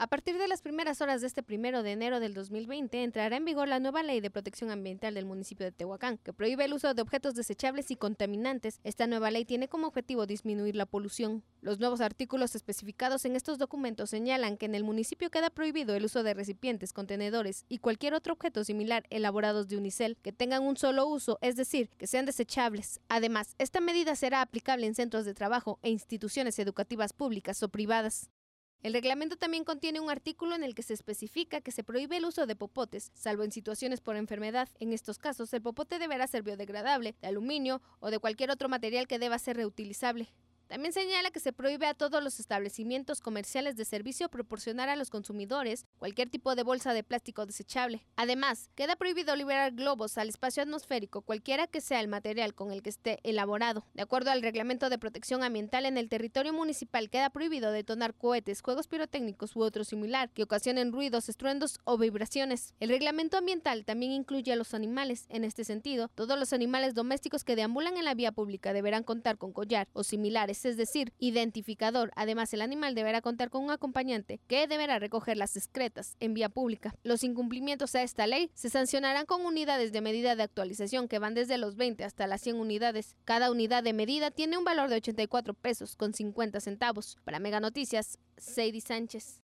A partir de las primeras horas de este primero de enero del 2020 entrará en vigor la nueva ley de protección ambiental del municipio de Tehuacán, que prohíbe el uso de objetos desechables y contaminantes. Esta nueva ley tiene como objetivo disminuir la polución. Los nuevos artículos especificados en estos documentos señalan que en el municipio queda prohibido el uso de recipientes, contenedores y cualquier otro objeto similar elaborados de unicel que tengan un solo uso, es decir, que sean desechables. Además, esta medida será aplicable en centros de trabajo e instituciones educativas públicas o privadas. El reglamento también contiene un artículo en el que se especifica que se prohíbe el uso de popotes, salvo en situaciones por enfermedad. En estos casos, el popote deberá ser biodegradable, de aluminio o de cualquier otro material que deba ser reutilizable. También señala que se prohíbe a todos los establecimientos comerciales de servicio proporcionar a los consumidores cualquier tipo de bolsa de plástico desechable. Además, queda prohibido liberar globos al espacio atmosférico, cualquiera que sea el material con el que esté elaborado. De acuerdo al Reglamento de Protección Ambiental en el territorio municipal, queda prohibido detonar cohetes, juegos pirotécnicos u otro similar que ocasionen ruidos, estruendos o vibraciones. El Reglamento Ambiental también incluye a los animales. En este sentido, todos los animales domésticos que deambulan en la vía pública deberán contar con collar o similares es decir, identificador. Además, el animal deberá contar con un acompañante que deberá recoger las excretas en vía pública. Los incumplimientos a esta ley se sancionarán con unidades de medida de actualización que van desde los 20 hasta las 100 unidades. Cada unidad de medida tiene un valor de 84 pesos con 50 centavos. Para Mega Noticias, Sadie Sánchez.